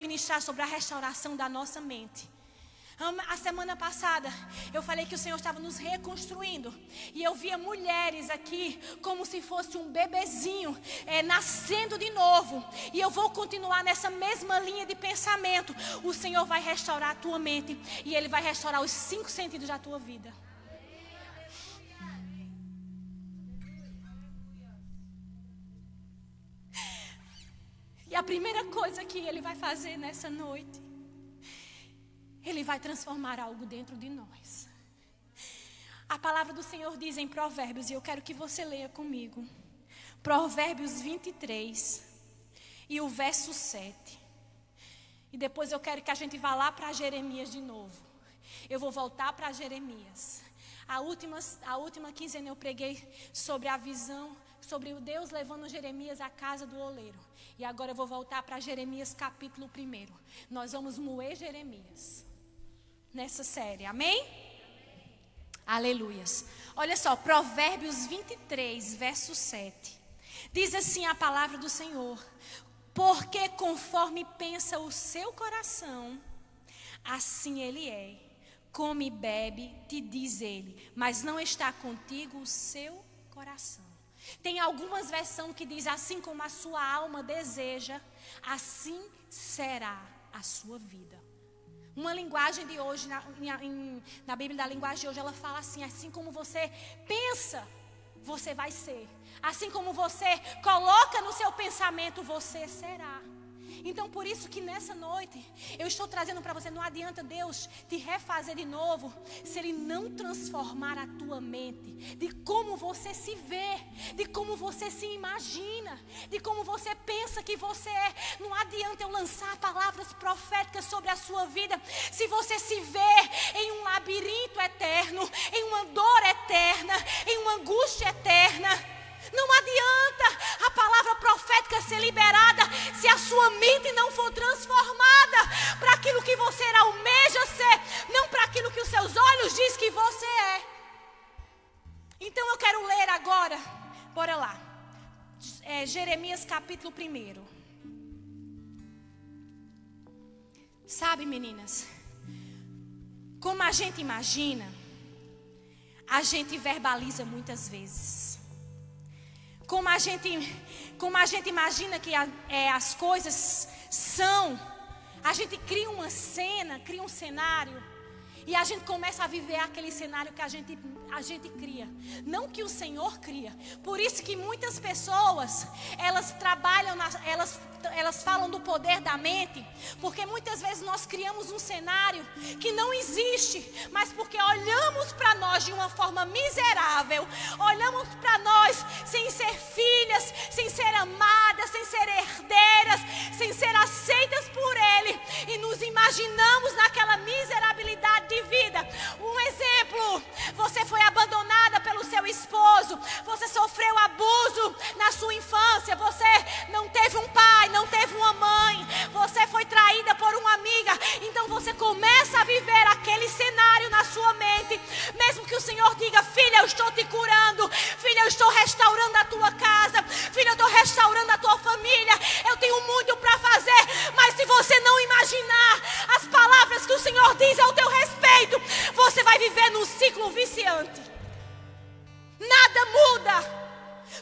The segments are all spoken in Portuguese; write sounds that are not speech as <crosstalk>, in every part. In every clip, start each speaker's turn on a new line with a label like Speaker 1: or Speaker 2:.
Speaker 1: ministrar sobre a restauração da nossa mente. A semana passada eu falei que o Senhor estava nos reconstruindo. E eu via mulheres aqui como se fosse um bebezinho é, nascendo de novo. E eu vou continuar nessa mesma linha de pensamento. O Senhor vai restaurar a tua mente. E Ele vai restaurar os cinco sentidos da tua vida. A primeira coisa que Ele vai fazer nessa noite ele vai transformar algo dentro de nós. A palavra do Senhor diz em Provérbios, e eu quero que você leia comigo. Provérbios 23 e o verso 7. E depois eu quero que a gente vá lá para Jeremias de novo. Eu vou voltar para Jeremias. A última, a última quinzena eu preguei sobre a visão, sobre o Deus levando Jeremias à casa do oleiro. E agora eu vou voltar para Jeremias capítulo 1. Nós vamos moer Jeremias nessa série. Amém? Aleluias. Olha só, Provérbios 23, verso 7. Diz assim a palavra do Senhor: Porque conforme pensa o seu coração, assim ele é. Come e bebe, te diz ele, mas não está contigo o seu coração. Tem algumas versões que diz assim como a sua alma deseja, assim será a sua vida. Uma linguagem de hoje, na, em, na Bíblia da linguagem de hoje, ela fala assim: assim como você pensa, você vai ser. Assim como você coloca no seu pensamento, você será. Então, por isso que nessa noite eu estou trazendo para você, não adianta Deus te refazer de novo se ele não transformar a tua mente, de como você se vê, de como você se imagina, de como você pensa que você é. Não adianta eu lançar palavras proféticas sobre a sua vida se você se vê em um labirinto eterno, em uma dor eterna, em uma angústia eterna. Não adianta a palavra profética ser liberada se a sua mente não for transformada para aquilo que você almeja ser, não para aquilo que os seus olhos diz que você é. Então eu quero ler agora, bora lá. É, Jeremias capítulo 1. Sabe, meninas, como a gente imagina, a gente verbaliza muitas vezes como a gente, como a gente imagina que a, é, as coisas são. A gente cria uma cena, cria um cenário. E a gente começa a viver aquele cenário que a gente, a gente cria. Não que o Senhor cria. Por isso que muitas pessoas, elas trabalham, nas, elas elas falam do poder da mente, porque muitas vezes nós criamos um cenário que não existe, mas porque olhamos para nós de uma forma miserável, olhamos para nós sem ser filhas, sem ser amadas, sem ser herdeiras, sem ser aceitas por Ele, e nos imaginamos naquela miserabilidade vida. Um exemplo: você foi abandonada pelo seu esposo, você sofreu abuso na sua infância, você não teve um pai não teve uma mãe, você foi traída por uma amiga, então você começa a viver aquele cenário na sua mente, mesmo que o Senhor diga: Filha, eu estou te curando, filha, eu estou restaurando a tua casa, filha, eu estou restaurando a tua família, eu tenho muito para fazer, mas se você não imaginar as palavras que o Senhor diz ao teu respeito, você vai viver num ciclo viciante. Nada muda.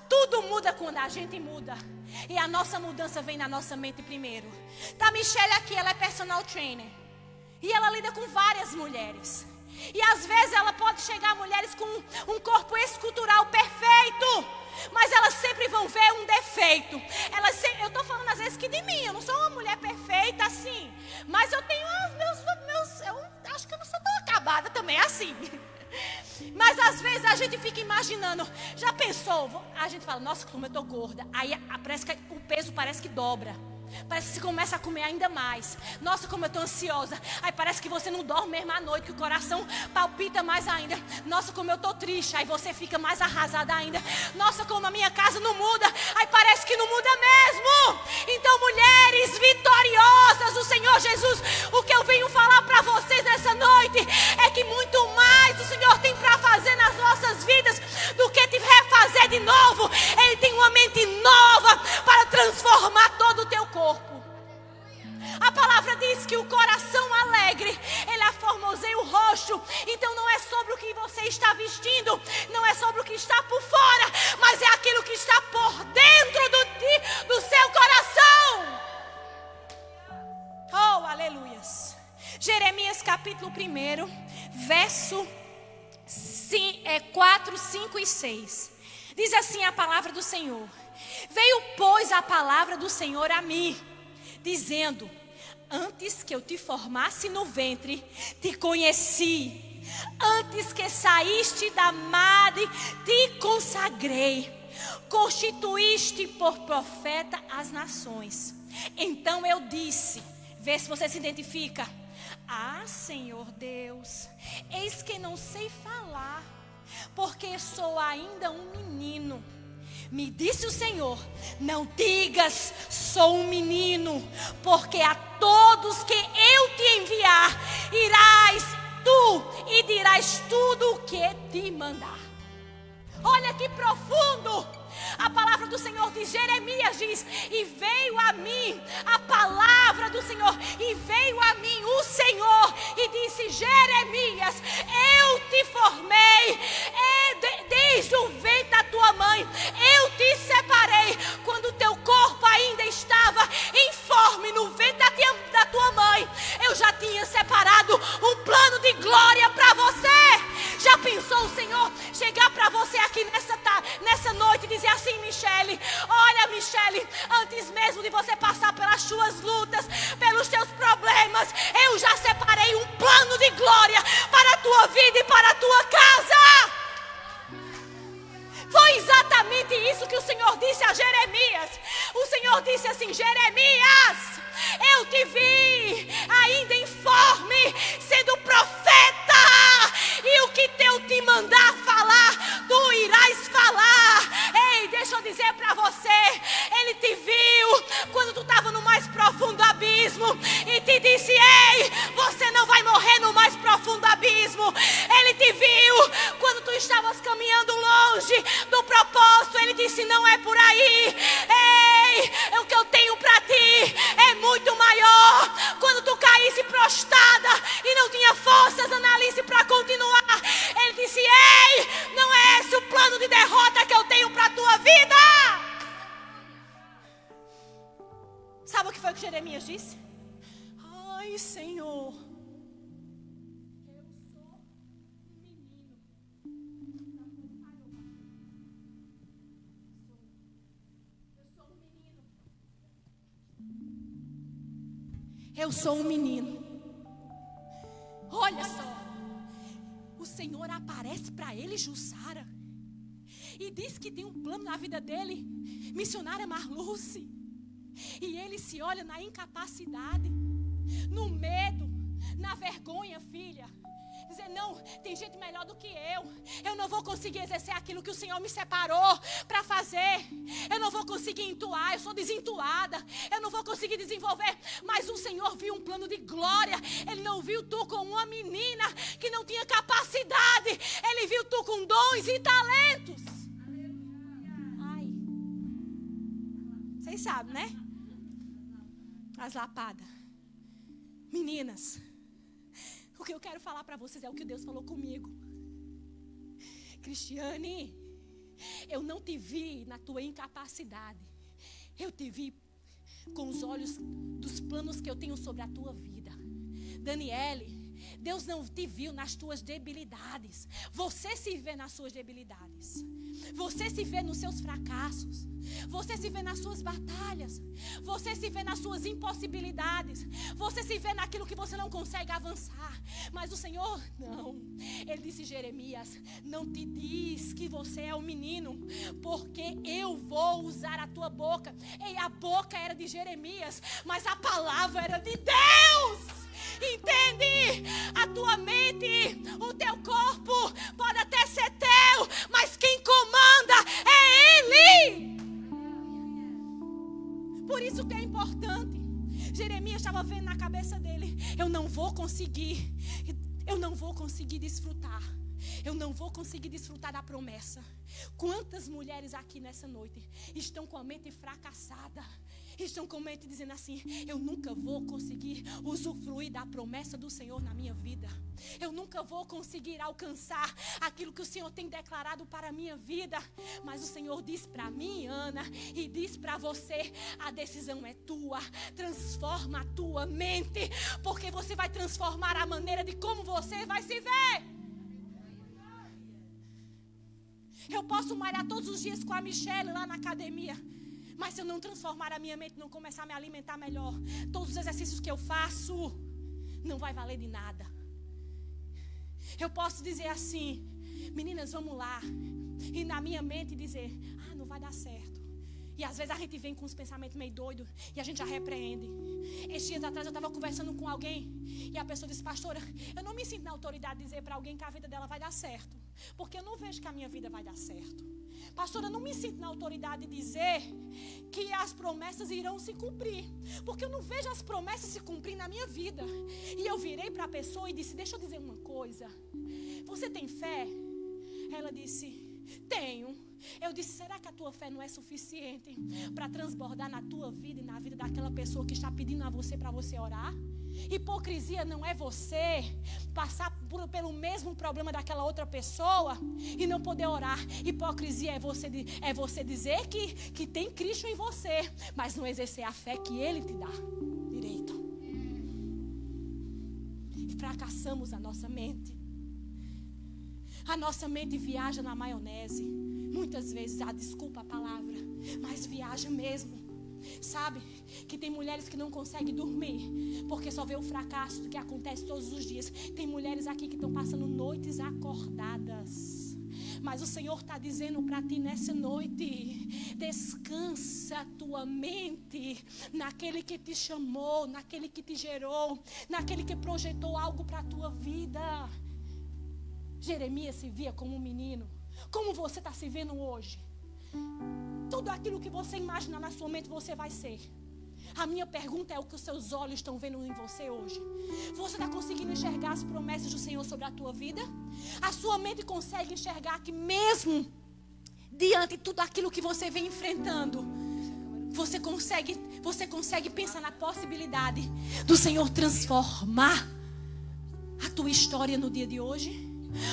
Speaker 1: Tudo muda quando a gente muda. E a nossa mudança vem na nossa mente primeiro. Tá, Michelle aqui, ela é personal trainer. E ela lida com várias mulheres. E às vezes ela pode chegar a mulheres com um corpo escultural perfeito. Mas elas sempre vão ver um defeito. Elas se... Eu estou falando às vezes que de mim. Eu não sou uma mulher perfeita assim. Mas eu tenho meus. meus eu acho que eu não sou tão acabada também assim. <laughs> Mas às vezes a gente fica imaginando, já pensou? A gente fala, nossa, como eu tô gorda. Aí parece que o peso parece que dobra. Parece que você começa a comer ainda mais. Nossa, como eu estou ansiosa. Aí parece que você não dorme mesmo à noite, que o coração palpita mais ainda. Nossa, como eu estou triste. Aí você fica mais arrasada ainda. Nossa, como a minha casa não muda. Aí parece que não muda mesmo. Então, mulheres vitoriosas do Senhor Jesus, o que eu venho falar para vocês nessa noite é que muito mais o Senhor tem para fazer nas nossas vidas do que te refazer de novo. Ele tem uma mente nova para transformar todo o teu corpo. A palavra diz que o coração alegre, ele aformoseia o rosto. Então não é sobre o que você está vestindo, não é sobre o que está por fora, mas é aquilo que está por dentro do, do seu coração. Oh, aleluias. Jeremias capítulo 1, verso 4, 5 é, e 6. Diz assim a palavra do Senhor: Veio, pois, a palavra do Senhor a mim, dizendo: Antes que eu te formasse no ventre, te conheci. Antes que saíste da madre, te consagrei. Constituíste por profeta as nações. Então eu disse: Vê se você se identifica. Ah, Senhor Deus, eis que não sei falar, porque sou ainda um menino. Me disse o Senhor: Não digas, sou um menino, porque a todos que eu te enviar, irás tu e dirás tudo o que te mandar. Olha que profundo! A palavra do Senhor de Jeremias diz: E veio a mim a palavra do Senhor, e veio a mim o Senhor, e disse: Jeremias, eu te formei desde o ventre da tua mãe, eu te separei quando o teu corpo ainda estava informe no ventre da tua mãe. Eu já tinha separado um plano de glória para você. Já pensou o Senhor chegar para você aqui nessa, nessa noite e dizer assim, Michele, olha Michele, antes mesmo de você passar pelas suas lutas, pelos teus problemas, eu já separei um plano de glória para a tua vida e para a tua casa. Foi exatamente isso que o Senhor disse a Jeremias. O Senhor disse assim: Jeremias, eu te vi ainda informe, sendo profeta, e o que eu te mandar falar, tu irás falar. Ei, deixa eu dizer para você: Ele te viu Eu sou um menino. Olha só. O Senhor aparece para ele, Jussara. E diz que tem um plano na vida dele. Missionária Marluce. E ele se olha na incapacidade, no medo, na vergonha, filha dizer: não, tem gente melhor do que eu. Eu não vou conseguir exercer aquilo que o Senhor me separou para fazer. Eu não vou conseguir entoar, eu sou desentuada. Eu não vou conseguir desenvolver. Mas o Senhor viu um plano de glória. Ele não viu tu como uma menina que não tinha capacidade. Ele viu tu com dons e talentos. Ai. Vocês sabem, né? As lapadas. Meninas. O que eu quero falar para vocês é o que Deus falou comigo. Cristiane, eu não te vi na tua incapacidade. Eu te vi com os olhos dos planos que eu tenho sobre a tua vida. Daniele, Deus não te viu nas tuas debilidades. Você se vê nas suas debilidades. Você se vê nos seus fracassos. Você se vê nas suas batalhas. Você se vê nas suas impossibilidades. Você se vê naquilo que você não consegue avançar. Mas o Senhor, não. Ele disse: Jeremias, não te diz que você é um menino, porque eu vou usar a tua boca. E a boca era de Jeremias, mas a palavra era de Deus. Entende? A tua mente, o teu corpo pode até ser teu, mas quem comanda é Ele. Por isso que é importante. Jeremias estava vendo na cabeça dele: eu não vou conseguir, eu não vou conseguir desfrutar. Eu não vou conseguir desfrutar da promessa. Quantas mulheres aqui nessa noite estão com a mente fracassada? Estão com mente dizendo assim: eu nunca vou conseguir usufruir da promessa do Senhor na minha vida. Eu nunca vou conseguir alcançar aquilo que o Senhor tem declarado para a minha vida. Mas o Senhor diz para mim, Ana, e diz para você: a decisão é tua. Transforma a tua mente, porque você vai transformar a maneira de como você vai se ver. Eu posso malhar todos os dias com a Michelle lá na academia. Mas se eu não transformar a minha mente, não começar a me alimentar melhor, todos os exercícios que eu faço não vai valer de nada. Eu posso dizer assim, meninas, vamos lá. E na minha mente dizer, ah, não vai dar certo. E às vezes a gente vem com uns pensamentos meio doidos e a gente já repreende. Esses dias atrás eu estava conversando com alguém e a pessoa disse, pastora, eu não me sinto na autoridade de dizer para alguém que a vida dela vai dar certo. Porque eu não vejo que a minha vida vai dar certo. Pastora, eu não me sinto na autoridade de dizer que as promessas irão se cumprir. Porque eu não vejo as promessas se cumprir na minha vida. E eu virei para a pessoa e disse: Deixa eu dizer uma coisa. Você tem fé? Ela disse: Tenho. Eu disse: será que a tua fé não é suficiente para transbordar na tua vida e na vida daquela pessoa que está pedindo a você para você orar? Hipocrisia não é você passar por, pelo mesmo problema daquela outra pessoa e não poder orar. Hipocrisia é você, é você dizer que, que tem Cristo em você, mas não exercer a fé que Ele te dá direito. E fracassamos a nossa mente. A nossa mente viaja na maionese. Muitas vezes, ah, desculpa a palavra, mas viaja mesmo. Sabe? Que tem mulheres que não conseguem dormir porque só vê o fracasso do que acontece todos os dias. Tem mulheres aqui que estão passando noites acordadas. Mas o Senhor está dizendo para ti nessa noite: descansa tua mente naquele que te chamou, naquele que te gerou, naquele que projetou algo para a tua vida. Jeremias se via como um menino. Como você está se vendo hoje? Tudo aquilo que você imaginar na sua mente, você vai ser. A minha pergunta é o que os seus olhos estão vendo em você hoje. Você está conseguindo enxergar as promessas do Senhor sobre a tua vida? A sua mente consegue enxergar que mesmo diante de tudo aquilo que você vem enfrentando, você consegue, você consegue pensar na possibilidade do Senhor transformar a tua história no dia de hoje?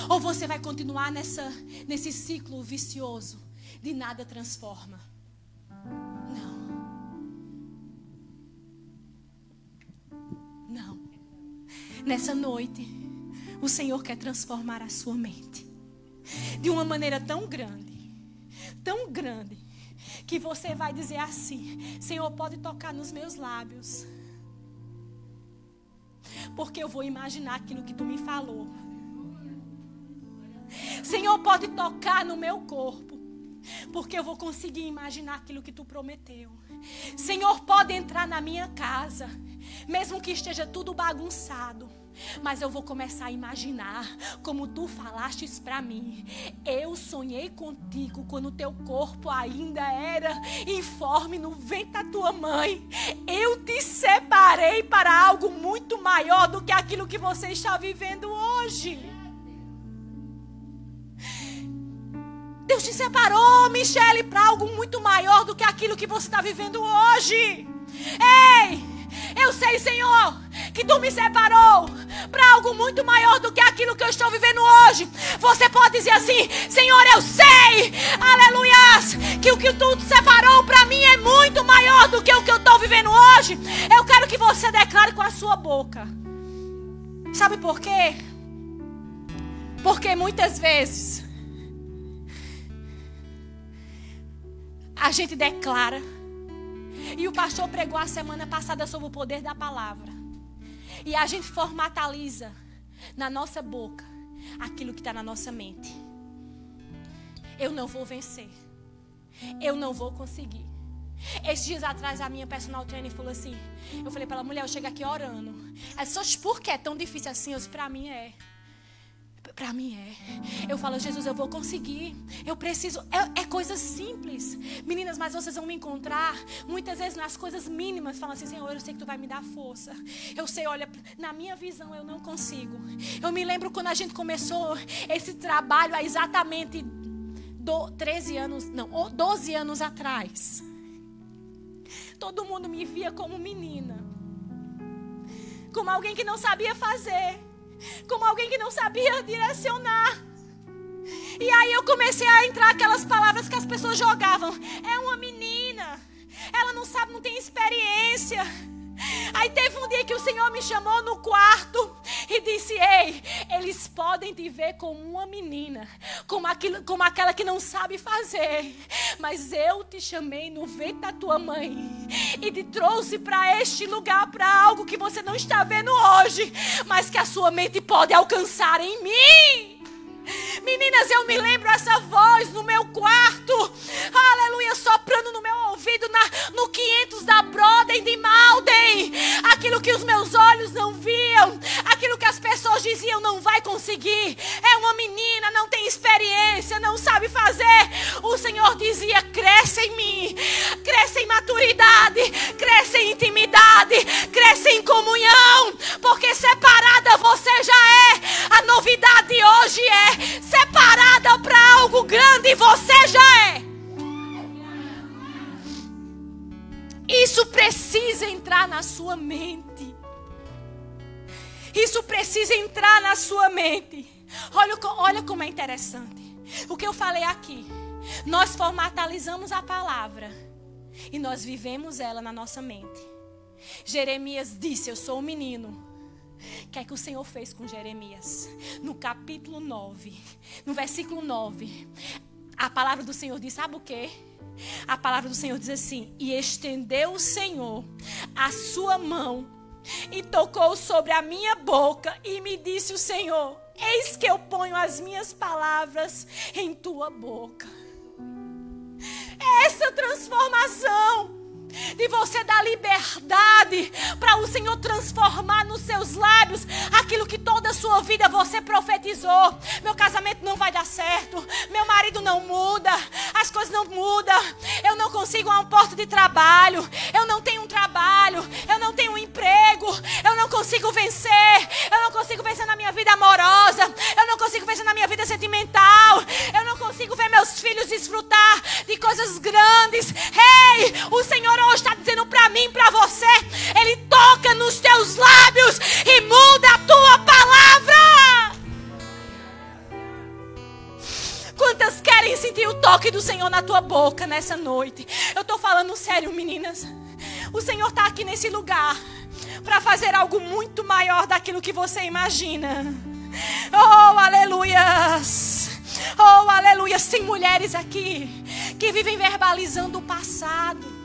Speaker 1: Ou você vai continuar nessa, nesse ciclo vicioso? de nada transforma. Não. Não. Nessa noite, o Senhor quer transformar a sua mente de uma maneira tão grande, tão grande, que você vai dizer assim: Senhor, pode tocar nos meus lábios, porque eu vou imaginar aquilo que tu me falou. Senhor, pode tocar no meu corpo, porque eu vou conseguir imaginar aquilo que tu prometeu. Senhor, pode entrar na minha casa, mesmo que esteja tudo bagunçado. Mas eu vou começar a imaginar como tu falastes para mim. Eu sonhei contigo quando teu corpo ainda era informe no ventre da tua mãe. Eu te separei para algo muito maior do que aquilo que você está vivendo hoje. Deus te separou, Michele, para algo muito maior do que aquilo que você está vivendo hoje. Ei, eu sei, Senhor, que tu me separou para algo muito maior do que aquilo que eu estou vivendo hoje. Você pode dizer assim: Senhor, eu sei, aleluias, que o que tu separou para mim é muito maior do que o que eu estou vivendo hoje. Eu quero que você declare com a sua boca. Sabe por quê? Porque muitas vezes a gente declara. E o pastor pregou a semana passada sobre o poder da palavra. E a gente formataliza na nossa boca aquilo que está na nossa mente. Eu não vou vencer. Eu não vou conseguir. Esses dias atrás a minha personal trainer falou assim: Eu falei para ela, mulher, eu chego aqui orando. Ela disse, por que é tão difícil assim? Eu disse, para mim é. Para mim é. Eu falo, Jesus, eu vou conseguir. Eu preciso. É, é coisa simples. Meninas, mas vocês vão me encontrar muitas vezes nas coisas mínimas. Falam assim, Senhor, eu sei que tu vai me dar força. Eu sei, olha, na minha visão eu não consigo. Eu me lembro quando a gente começou esse trabalho há exatamente do, 13 anos, não, 12 anos atrás. todo mundo me via como menina. Como alguém que não sabia fazer. Como alguém que não sabia direcionar. E aí eu comecei a entrar aquelas palavras que as pessoas jogavam. É uma menina. Ela não sabe, não tem experiência. Aí teve um dia que o Senhor me chamou no quarto e disse: Ei, eles podem te ver como uma menina, como, aquilo, como aquela que não sabe fazer, mas eu te chamei no ventre da tua mãe e te trouxe para este lugar, para algo que você não está vendo hoje, mas que a sua mente pode alcançar em mim. Meninas, eu me lembro essa voz no meu quarto, aleluia, soprando no meu ouvido, na, no 500 da Broden de Malden. Aquilo que os meus olhos não viam, aquilo que as pessoas diziam não vai conseguir. É uma menina, não tem experiência, não sabe fazer. O Senhor dizia: cresce em mim, cresce em maturidade, cresce em intimidade, cresce em comunhão, porque separada você já é. A novidade hoje é separada para algo grande, você já é. Isso precisa entrar na sua mente. Isso precisa entrar na sua mente. Olha, olha como é interessante. O que eu falei aqui. Nós formatalizamos a palavra e nós vivemos ela na nossa mente. Jeremias disse: Eu sou um menino. Que é que o Senhor fez com Jeremias? No capítulo 9, no versículo 9, a palavra do Senhor diz: Sabe o que? A palavra do Senhor diz assim: E estendeu o Senhor a sua mão e tocou sobre a minha boca e me disse o Senhor: Eis que eu ponho as minhas palavras em tua boca. Essa transformação de você dar liberdade para o Senhor transformar nos seus lábios aquilo que toda a sua vida você profetizou. Meu casamento não vai dar certo, meu marido não muda, as coisas não mudam, eu não consigo uma porta de trabalho, eu não tenho um trabalho, eu não tenho um emprego, eu não consigo vencer, eu não consigo vencer na minha vida amorosa, eu não consigo vencer na minha vida sentimental, eu não consigo ver meus filhos desfrutar de coisas grandes. Ei, hey, o Senhor hoje está dizendo para mim, para você, Ele toca nos teus lábios e muda a tua palavra. Quantas querem sentir o toque do Senhor na tua boca nessa noite? Eu estou falando sério, meninas. O Senhor está aqui nesse lugar para fazer algo muito maior daquilo que você imagina. Oh, aleluias! Oh, aleluia! Tem mulheres aqui que vivem verbalizando o passado.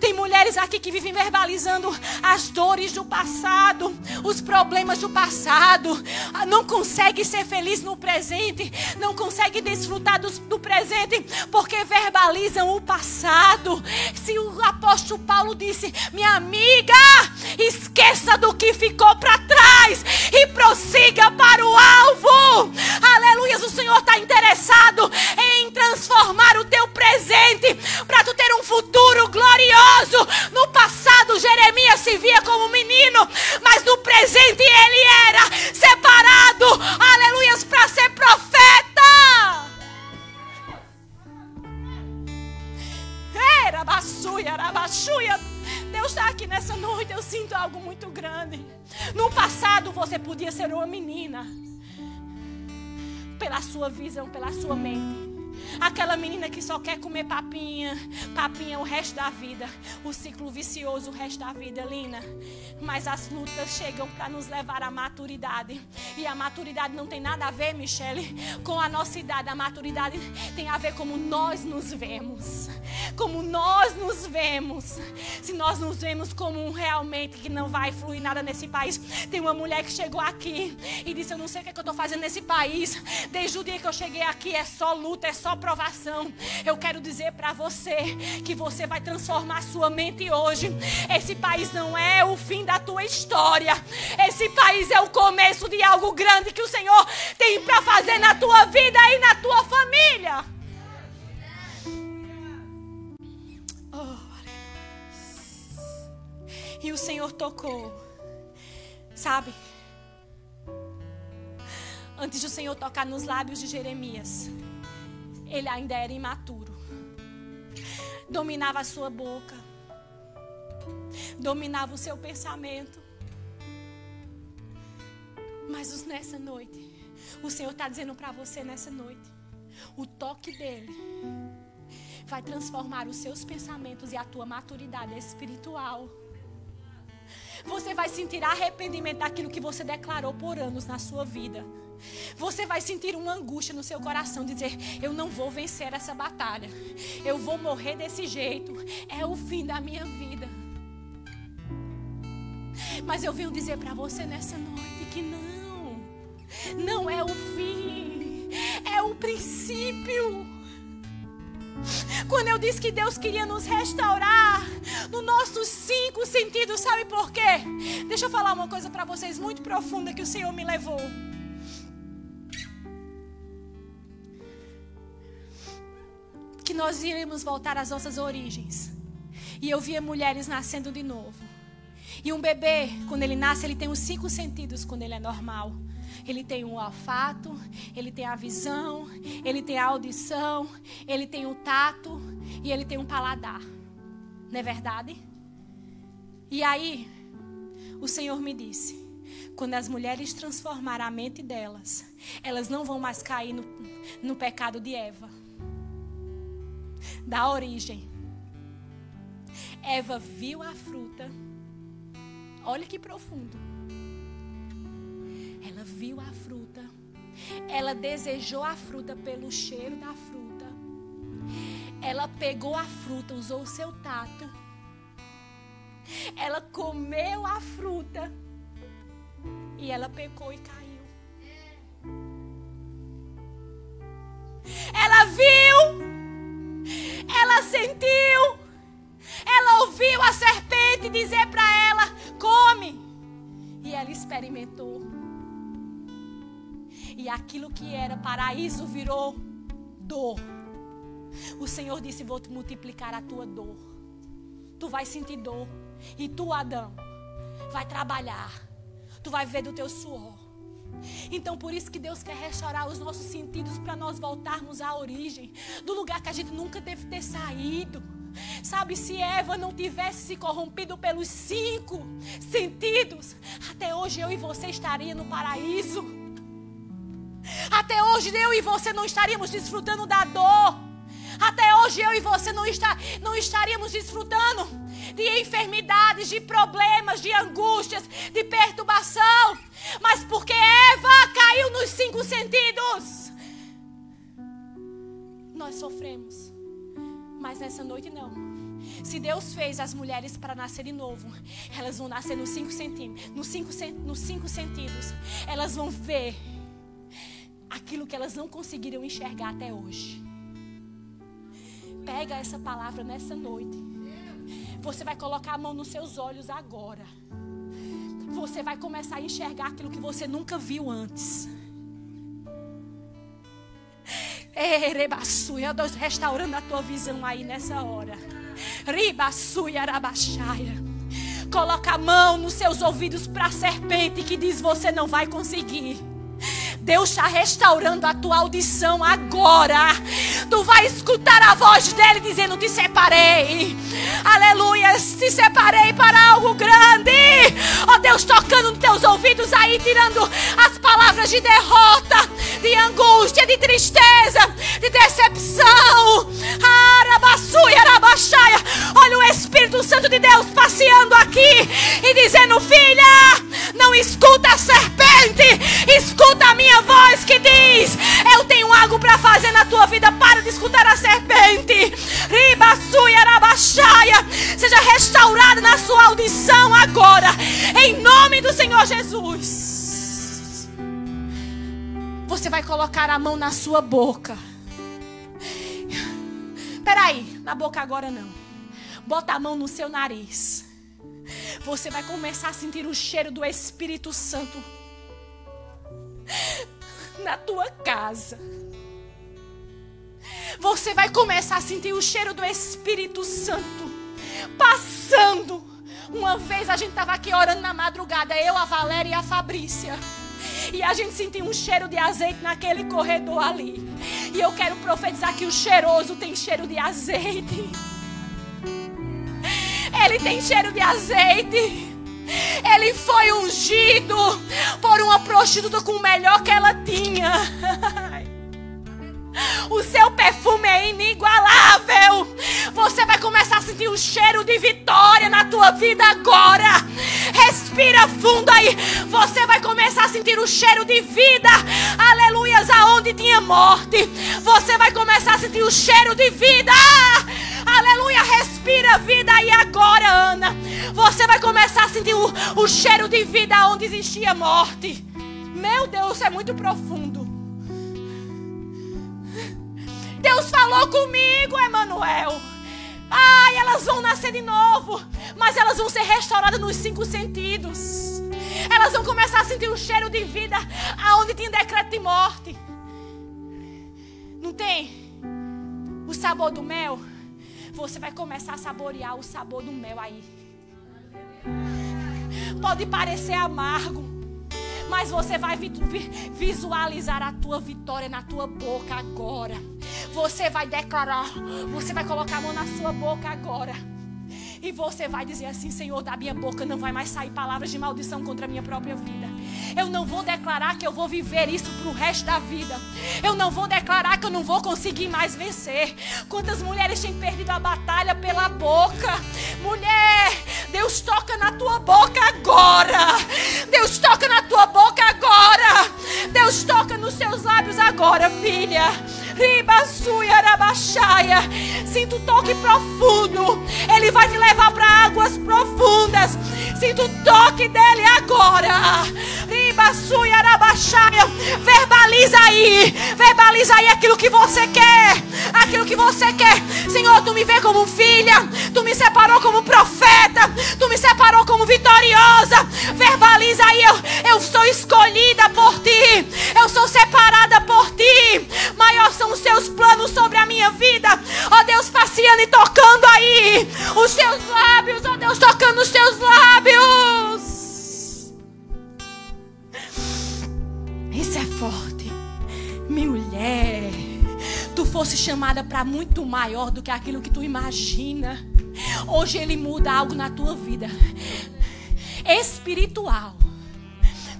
Speaker 1: Tem mulheres aqui que vivem verbalizando as dores do passado, os problemas do passado. Não consegue ser feliz no presente, não consegue desfrutar do, do presente porque verbalizam o passado. Se o apóstolo Paulo disse: Minha amiga, esqueça do que ficou para trás e prossiga para o alvo. Aleluia, o Senhor está interessado em transformar o teu presente para tu ter um futuro glorioso no passado, Jeremias se via como menino, mas no presente ele era separado, aleluias, para ser profeta. Era baixuia, era baixuia. Deus está aqui nessa noite, eu sinto algo muito grande. No passado você podia ser uma menina, pela sua visão, pela sua mente. Aquela menina que só quer comer papinha, papinha o resto da vida. O ciclo vicioso o resto da vida, Lina. Mas as lutas chegam para nos levar à maturidade. E a maturidade não tem nada a ver, Michele, com a nossa idade. A maturidade tem a ver como nós nos vemos. Como nós nos vemos. Se nós nos vemos como um realmente que não vai fluir nada nesse país. Tem uma mulher que chegou aqui e disse: Eu não sei o que, é que eu estou fazendo nesse país. Desde o dia que eu cheguei aqui é só luta, é só provação. Eu quero dizer para você que você vai transformar sua mente hoje. Esse país não é o fim da tua história. Esse país é o começo de algo grande que o Senhor tem para fazer na tua vida e na tua família. Oh, e o Senhor tocou, sabe? Antes do Senhor tocar nos lábios de Jeremias ele ainda era imaturo. Dominava a sua boca. dominava o seu pensamento. Mas nessa noite, o Senhor está dizendo para você nessa noite: o toque dele vai transformar os seus pensamentos e a tua maturidade espiritual. Você vai sentir arrependimento daquilo que você declarou por anos na sua vida. Você vai sentir uma angústia no seu coração, dizer: Eu não vou vencer essa batalha. Eu vou morrer desse jeito. É o fim da minha vida. Mas eu venho dizer para você nessa noite que não. Não é o fim. É o princípio. Quando eu disse que Deus queria nos restaurar nos nossos cinco sentidos, sabe por quê? Deixa eu falar uma coisa para vocês muito profunda que o Senhor me levou. Nós iríamos voltar às nossas origens. E eu via mulheres nascendo de novo. E um bebê, quando ele nasce, ele tem os cinco sentidos quando ele é normal. Ele tem o olfato, ele tem a visão, ele tem a audição, ele tem o tato e ele tem um paladar. Não é verdade? E aí, o Senhor me disse: quando as mulheres transformarem a mente delas, elas não vão mais cair no, no pecado de Eva. Da origem. Eva viu a fruta. Olha que profundo. Ela viu a fruta. Ela desejou a fruta pelo cheiro da fruta. Ela pegou a fruta, usou o seu tato. Ela comeu a fruta. E ela pecou e caiu. Ela viu. Sentiu. Ela ouviu a serpente dizer para ela: come. E ela experimentou. E aquilo que era paraíso virou dor. O Senhor disse: Vou te multiplicar a tua dor. Tu vai sentir dor. E tu, Adão, vai trabalhar. Tu vai ver do teu suor. Então, por isso que Deus quer restaurar os nossos sentidos para nós voltarmos à origem do lugar que a gente nunca deve ter saído. Sabe, se Eva não tivesse se corrompido pelos cinco sentidos, até hoje eu e você estaria no paraíso. Até hoje eu e você não estaríamos desfrutando da dor. Até hoje eu e você não, está, não estaríamos desfrutando de enfermidades, de problemas, de angústias, de perturbação. Mas porque Eva caiu nos cinco sentidos, nós sofremos. Mas nessa noite não. Se Deus fez as mulheres para nascer de novo, elas vão nascer nos cinco, nos cinco, nos cinco sentidos. Elas vão ver aquilo que elas não conseguiram enxergar até hoje. Pega essa palavra nessa noite. Você vai colocar a mão nos seus olhos agora. Você vai começar a enxergar aquilo que você nunca viu antes. Erebassuia, Deus restaurando a tua visão aí nessa hora. Ribassuia, arabaxaia. Coloca a mão nos seus ouvidos para a serpente que diz você não vai conseguir. Deus está restaurando a tua audição agora. Tu vai escutar a voz dele dizendo: Te separei. Aleluia. Te separei para algo grande. Ó oh, Deus, tocando nos teus ouvidos aí, tirando as palavras de derrota, de angústia, de tristeza, de decepção. Olha o Espírito Santo de Deus passeando aqui e dizendo: Filha, não escuta a serpente, escuta a minha minha voz que diz: Eu tenho algo para fazer na tua vida. Para de escutar a serpente. Seja restaurada na sua audição agora. Em nome do Senhor Jesus. Você vai colocar a mão na sua boca. Peraí, na boca agora não. Bota a mão no seu nariz. Você vai começar a sentir o cheiro do Espírito Santo na tua casa. Você vai começar a sentir o cheiro do Espírito Santo passando. Uma vez a gente estava aqui orando na madrugada, eu, a Valéria e a Fabrícia. E a gente sentiu um cheiro de azeite naquele corredor ali. E eu quero profetizar que o cheiroso tem cheiro de azeite. Ele tem cheiro de azeite. Ele foi ungido por uma prostituta com o melhor que ela tinha. O seu perfume é inigualável. Você vai começar a sentir o cheiro de vitória na tua vida agora. Respira fundo aí. Você vai começar a sentir o cheiro de vida. Aleluias, aonde tinha morte. Você vai começar a sentir o cheiro de vida. Aleluia, respira vida aí agora, Ana. Você vai começar a sentir o, o cheiro de vida onde existia morte. Meu Deus, é muito profundo. Deus falou comigo, Emanuel. Ai, elas vão nascer de novo, mas elas vão ser restauradas nos cinco sentidos. Elas vão começar a sentir o cheiro de vida aonde tinha decreto de morte. Não tem o sabor do mel? Você vai começar a saborear o sabor do mel aí. Pode parecer amargo, mas você vai visualizar a tua vitória na tua boca agora. Você vai declarar, você vai colocar a mão na sua boca agora. E você vai dizer assim: Senhor, da minha boca não vai mais sair palavras de maldição contra a minha própria vida. Eu não vou declarar que eu vou viver isso para o resto da vida. Eu não vou declarar que eu não vou conseguir mais vencer. Quantas mulheres têm perdido a batalha pela boca? Mulher, Deus toca na tua boca agora. Deus toca na tua boca agora. Deus toca nos seus lábios agora, filha. Sinto um toque profundo. Ele vai te levar para águas profundas. Sinto o toque dele agora. Verbaliza aí. Verbaliza aí aquilo que você quer. Aquilo que você quer. Senhor, tu me vê como filha. Tu me separou como profeta. Tu me separou como vitoriosa. Verbaliza aí. Eu, eu sou escolhida por ti. Eu sou separada chamada para muito maior do que aquilo que tu imagina. Hoje ele muda algo na tua vida espiritual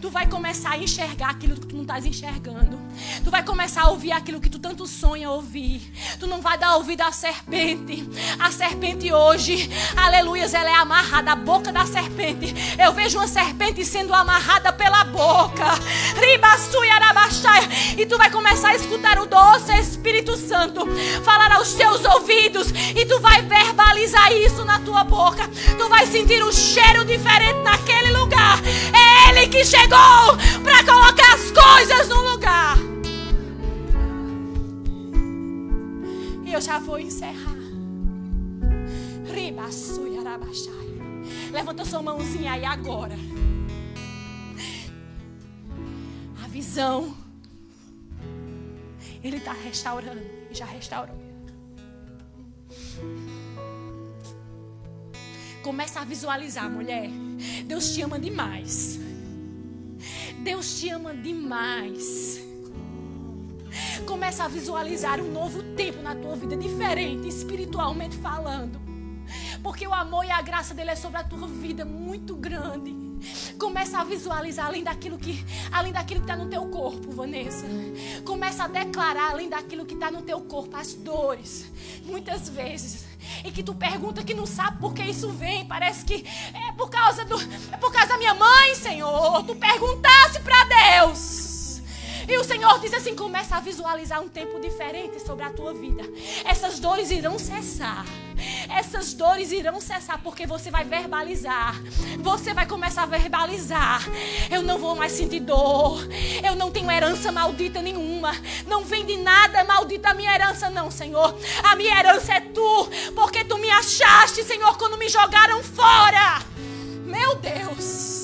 Speaker 1: tu vai começar a enxergar aquilo que tu não estás enxergando. Tu vai começar a ouvir aquilo que tu tanto sonha ouvir. Tu não vai dar ouvido à serpente. A serpente hoje, aleluias, ela é amarrada. A boca da serpente. Eu vejo uma serpente sendo amarrada pela boca. E tu vai começar a escutar o doce Espírito Santo falar aos teus ouvidos. E tu vai verbalizar isso na tua boca. Tu vai sentir um cheiro diferente naquele lugar. É Ele que chegou chegou para colocar as coisas no lugar. E eu já vou encerrar. Levanta sua mãozinha aí agora. A visão. Ele está restaurando. E já restaurou. Começa a visualizar, mulher. Deus te ama demais. Deus te ama demais. Começa a visualizar um novo tempo na tua vida, diferente, espiritualmente falando. Porque o amor e a graça dele é sobre a tua vida muito grande. Começa a visualizar além daquilo que além daquilo que está no teu corpo, Vanessa. Começa a declarar além daquilo que está no teu corpo, as dores. Muitas vezes e que tu pergunta que não sabe por que isso vem. Parece que é por causa do é por causa da minha mãe, Senhor. Tu perguntasse para Deus. E o Senhor diz assim: começa a visualizar um tempo diferente sobre a tua vida. Essas dores irão cessar. Essas dores irão cessar porque você vai verbalizar. Você vai começar a verbalizar. Eu não vou mais sentir dor. Eu não tenho herança maldita nenhuma. Não vem de nada maldita a minha herança, não, Senhor. A minha herança é tu. Porque tu me achaste, Senhor, quando me jogaram fora. Meu Deus.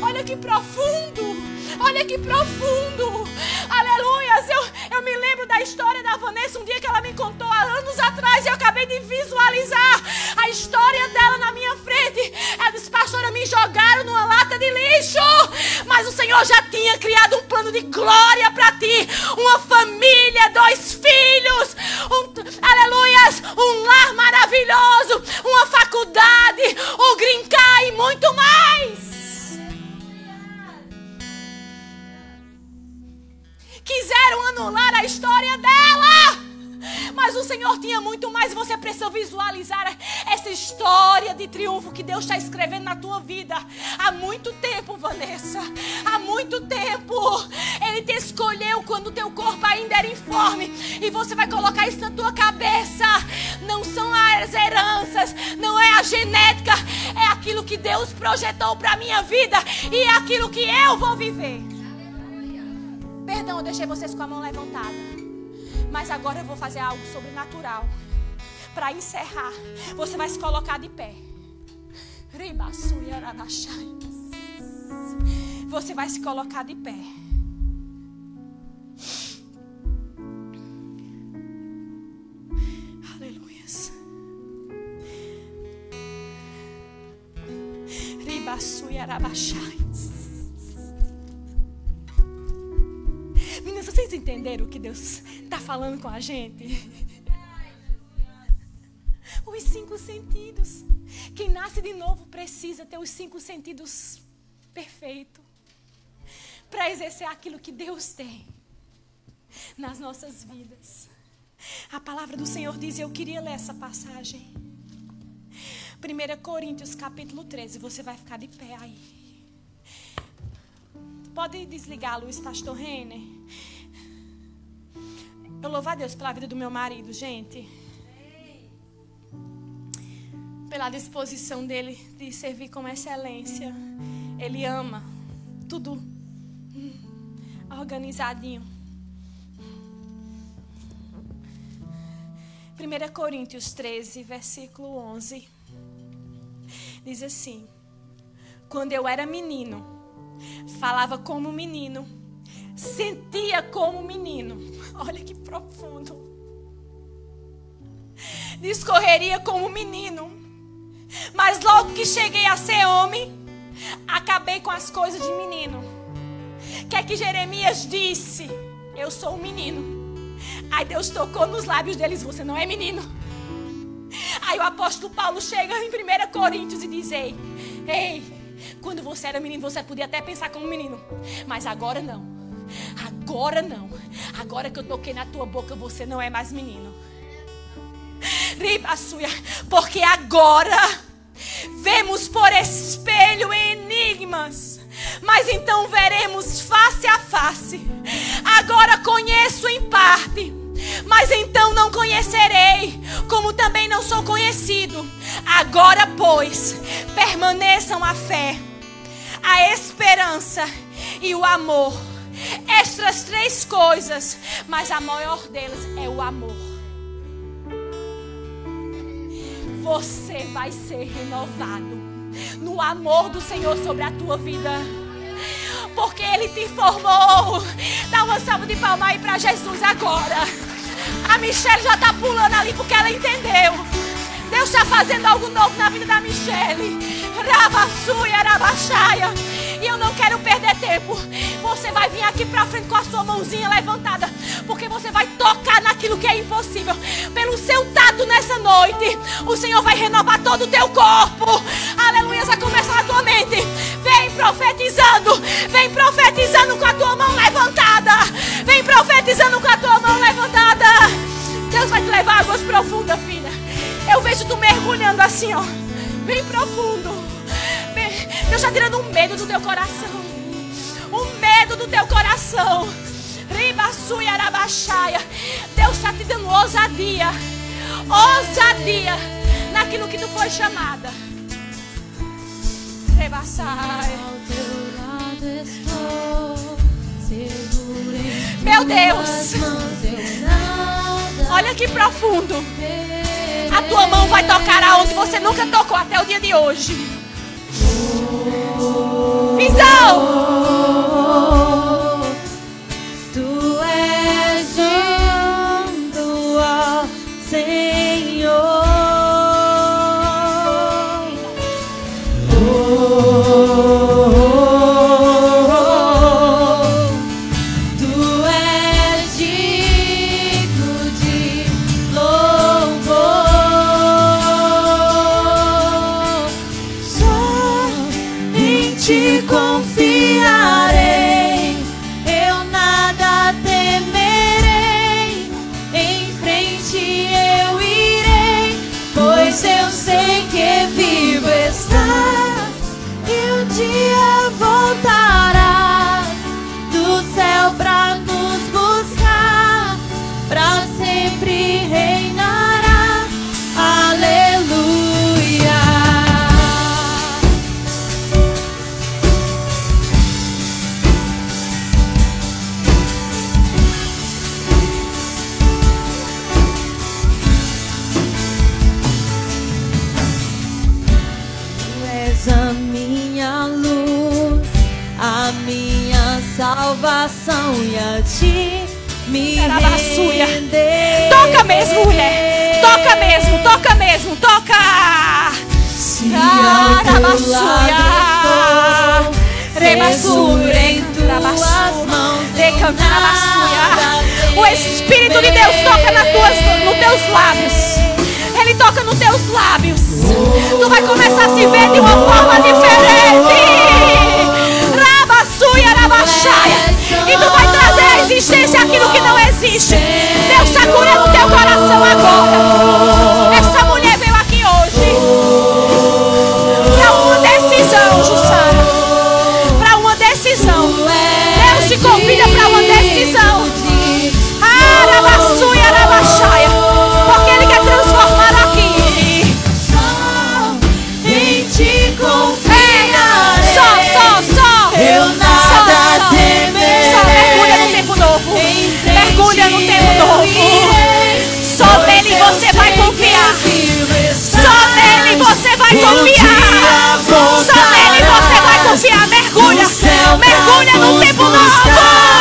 Speaker 1: Olha que profundo. Olha que profundo. Aleluias. Eu, eu me lembro da história da Vanessa, um dia que ela me contou há anos atrás, e eu acabei de visualizar a história dela na minha frente. Ela disse, pastora, me jogaram numa lata de lixo. Mas o Senhor já tinha criado um plano de glória para ti. Uma família, dois filhos, um, aleluias, um lar maravilhoso, uma faculdade, o grincar e muito mais. Quiseram anular a história dela. Mas o Senhor tinha muito mais. Você precisa visualizar essa história de triunfo que Deus está escrevendo na tua vida. Há muito tempo, Vanessa. Há muito tempo. Ele te escolheu quando o teu corpo ainda era informe. E você vai colocar isso na tua cabeça. Não são as heranças. Não é a genética. É aquilo que Deus projetou para a minha vida. E é aquilo que eu vou viver. Perdão, eu deixei vocês com a mão levantada. Mas agora eu vou fazer algo sobrenatural. Para encerrar, você vai se colocar de pé. Você vai se colocar de pé. Aleluias. Meninas, Deus está falando com a gente? Os cinco sentidos. Quem nasce de novo precisa ter os cinco sentidos perfeitos para exercer aquilo que Deus tem nas nossas vidas. A palavra do Senhor diz, eu queria ler essa passagem. 1 Coríntios capítulo 13, você vai ficar de pé aí. Pode desligar a luz, pastor Renner? Eu louvo a Deus pela vida do meu marido, gente. Pela disposição dele de servir com excelência. Ele ama tudo organizadinho. 1 Coríntios 13, versículo 11. Diz assim: Quando eu era menino, falava como menino sentia como menino. <laughs> Olha que profundo. Discorreria como menino. Mas logo que cheguei a ser homem, acabei com as coisas de menino. Que é que Jeremias disse? Eu sou um menino. Aí Deus tocou nos lábios deles, você não é menino. Aí o apóstolo Paulo chega em 1 Coríntios e diz: Ei, ei, quando você era menino, você podia até pensar como menino, mas agora não. Agora não. Agora que eu toquei na tua boca, você não é mais menino. Porque agora vemos por espelho enigmas, mas então veremos face a face. Agora conheço em parte, mas então não conhecerei, como também não sou conhecido. Agora, pois, permaneçam a fé, a esperança e o amor estas três coisas, mas a maior delas é o amor. Você vai ser renovado no amor do Senhor sobre a tua vida. Porque Ele te formou. Dá uma salva de palmas aí para Jesus agora. A Michelle já está pulando ali porque ela entendeu. Deus está fazendo algo novo na vida da Michelle. Rabassuia, rabachaia. E eu não quero perder tempo. Você vai vir aqui para frente com a sua mãozinha levantada. Porque você vai tocar naquilo que é impossível. Pelo seu tato nessa noite. O Senhor vai renovar todo o teu corpo. Aleluia. Vai começar na tua mente. Vem profetizando. Vem profetizando com a tua mão levantada. Vem profetizando com a tua mão levantada. Deus vai te levar a águas profundas, filha. Eu vejo tu mergulhando assim, ó. Bem profundo. Deus está tirando um medo do teu coração. Um medo do teu coração. Deus está te dando ousadia. Ousadia naquilo que tu foi chamada. Meu Deus. Olha que profundo. A tua mão vai tocar aonde você nunca tocou até o dia de hoje. Visão! Toca mesmo, mulher. Toca mesmo, toca mesmo, toca.
Speaker 2: Se nada
Speaker 1: O Espírito de Deus toca nas tuas, nos teus lábios. Ele toca nos teus lábios. Tu vai começar a se ver de uma forma diferente. Rabassuia, rabaxaia. E tu vai trazer à existência aquilo que não existe. Deus está curando teu coração agora. Confiar. Só nele você vai confiar. Mergulha. Mergulha no tempo novo.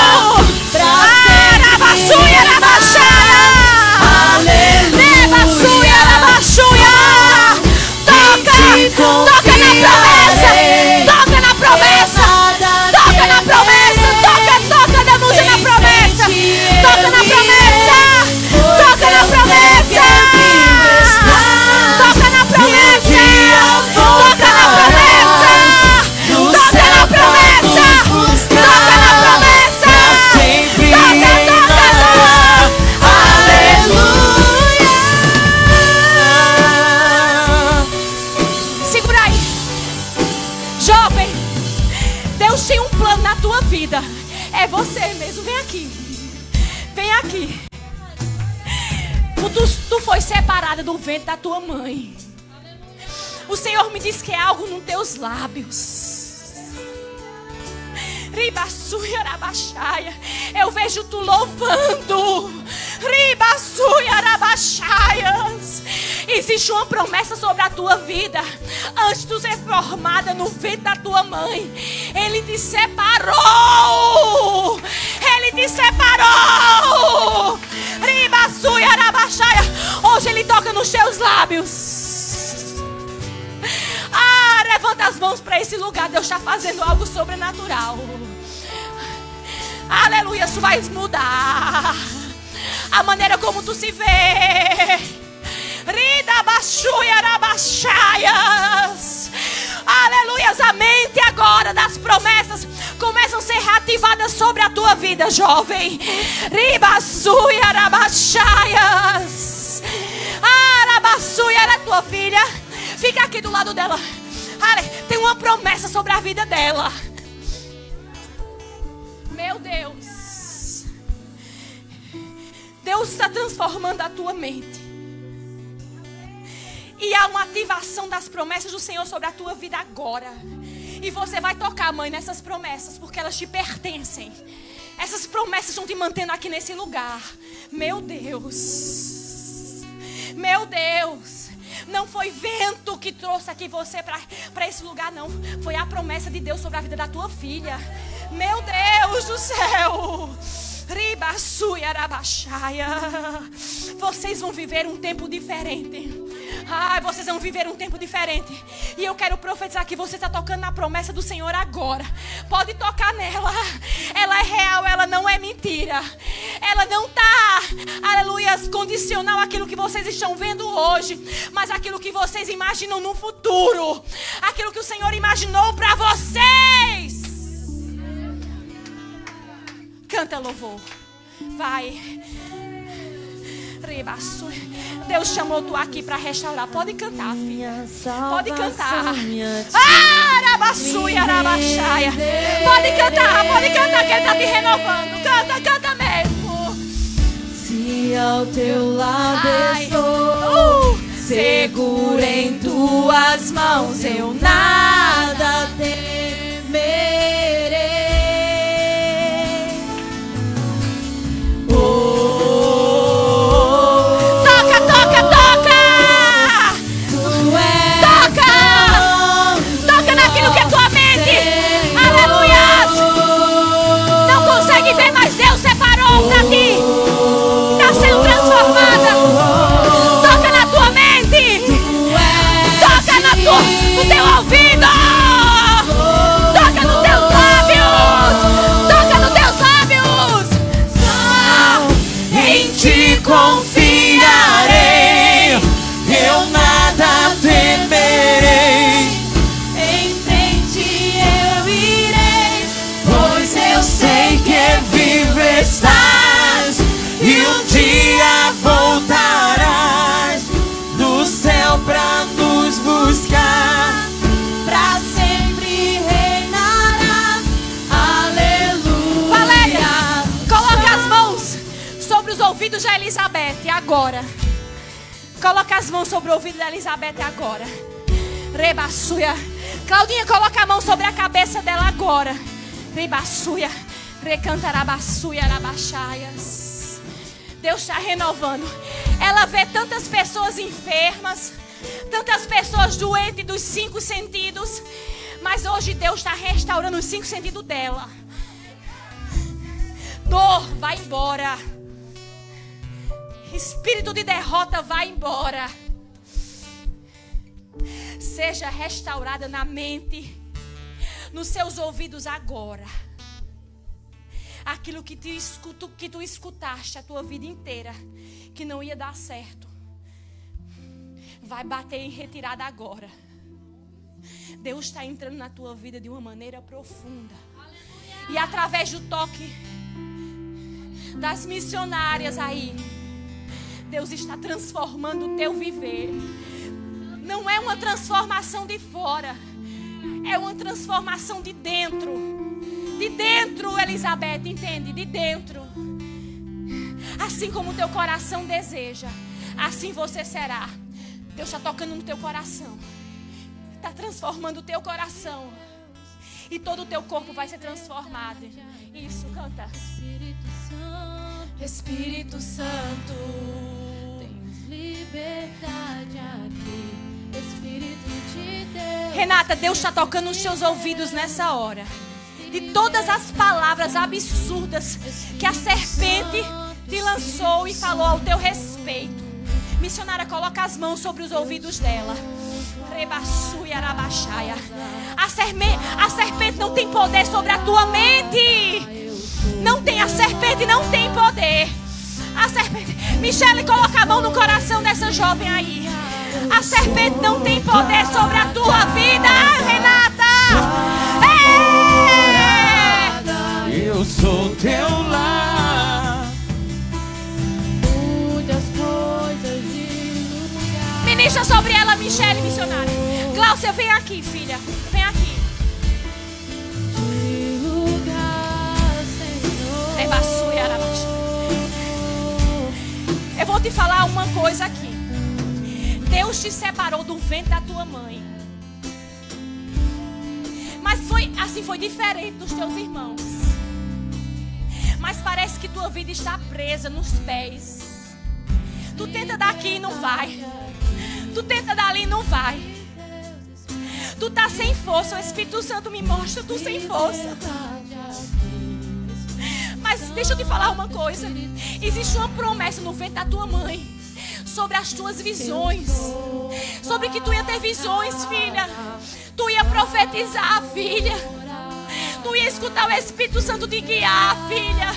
Speaker 1: Tu, tu foi separada do ventre da tua mãe. O Senhor me diz que é algo nos teus lábios. Ribassuia rabaxaia. Eu vejo tu louvando. Ribassuia rabaxaias. Existe uma promessa sobre a tua vida. Antes de ser formada no ventre da tua mãe, Ele te separou. Ele te separou. Hoje Ele toca nos teus lábios. Ah, levanta as mãos para esse lugar. Deus está fazendo algo sobrenatural. Aleluia, isso vai mudar. A maneira como tu se vê. Rida baixuia rabaxaias. Aleluia, a mente agora das promessas começam a ser reativadas sobre a tua vida, jovem. Ribaçuia rabaxaias. Arabaçuia, ela é tua filha. Fica aqui do lado dela. Tem uma promessa sobre a vida dela. Meu Deus. Deus está transformando a tua mente. E há uma ativação das promessas do Senhor sobre a tua vida agora. E você vai tocar, mãe, nessas promessas, porque elas te pertencem. Essas promessas estão te mantendo aqui nesse lugar. Meu Deus. Meu Deus. Não foi vento que trouxe aqui você para esse lugar, não. Foi a promessa de Deus sobre a vida da tua filha. Meu Deus do céu. Ribaçuia arabaxaia. Vocês vão viver um tempo diferente. Ai, vocês vão viver um tempo diferente. E eu quero profetizar que você está tocando na promessa do Senhor agora. Pode tocar nela. Ela é real, ela não é mentira. Ela não está, aleluia, condicional àquilo que vocês estão vendo hoje. Mas aquilo que vocês imaginam no futuro. Aquilo que o Senhor imaginou para vocês. Canta louvor. Vai. Deus chamou tu aqui para restaurar. Pode cantar, filha. Pode cantar. Arabaçuia, arabaxaia. Pode cantar, pode cantar, que ele está te renovando. Canta, canta mesmo.
Speaker 2: Se ao teu lado
Speaker 1: Ai.
Speaker 2: estou,
Speaker 1: Uh,
Speaker 2: seguro em tuas mãos, eu nada temerei.
Speaker 1: Agora. Coloca as mãos sobre o ouvido de Elizabeth agora. Rebaçuia. Claudinha, coloca a mão sobre a cabeça dela agora. Rebaçuia. Recantarabaçuia, arabaxaias. Deus está renovando. Ela vê tantas pessoas enfermas, tantas pessoas doentes dos cinco sentidos. Mas hoje Deus está restaurando os cinco sentidos dela. Dor, vai embora. Espírito de derrota, vai embora. Seja restaurada na mente, nos seus ouvidos agora. Aquilo que, te escuto, que tu escutaste a tua vida inteira, que não ia dar certo, vai bater em retirada agora. Deus está entrando na tua vida de uma maneira profunda. E através do toque das missionárias aí, Deus está transformando o teu viver. Não é uma transformação de fora, é uma transformação de dentro. De dentro, Elizabeth, entende? De dentro. Assim como o teu coração deseja, assim você será. Deus está tocando no teu coração, está transformando o teu coração. E todo o teu corpo vai ser transformado. Isso, canta.
Speaker 2: Espírito Santo,
Speaker 1: Espírito Santo. Renata, Deus está tocando nos seus ouvidos nessa hora. De todas as palavras absurdas que a serpente te lançou e falou ao teu respeito. Missionária, coloca as mãos sobre os ouvidos dela. A, serme- a serpente não tem poder sobre a tua mente. Não tem, a serpente não tem poder. A serpente. Michele, coloca a mão no coração dessa jovem aí. A serpente não tem poder sobre a tua vida, Renata. É!
Speaker 3: Eu sou teu lar.
Speaker 2: Mude as coisas de.
Speaker 1: Ministra sobre ela, Michele, missionária. Gláucia, vem aqui, filha. Vem aqui. Te falar uma coisa aqui. Deus te separou do ventre da tua mãe. Mas foi assim foi diferente dos teus irmãos. Mas parece que tua vida está presa nos pés. Tu tenta daqui e não vai. Tu tenta dali e não vai. Tu tá sem força. O Espírito Santo me mostra tu sem força. Mas deixa eu te falar uma coisa. Existe uma promessa no ventre da tua mãe sobre as tuas visões. Sobre que tu ia ter visões, filha. Tu ia profetizar, filha. Tu ia escutar o Espírito Santo te guiar, filha.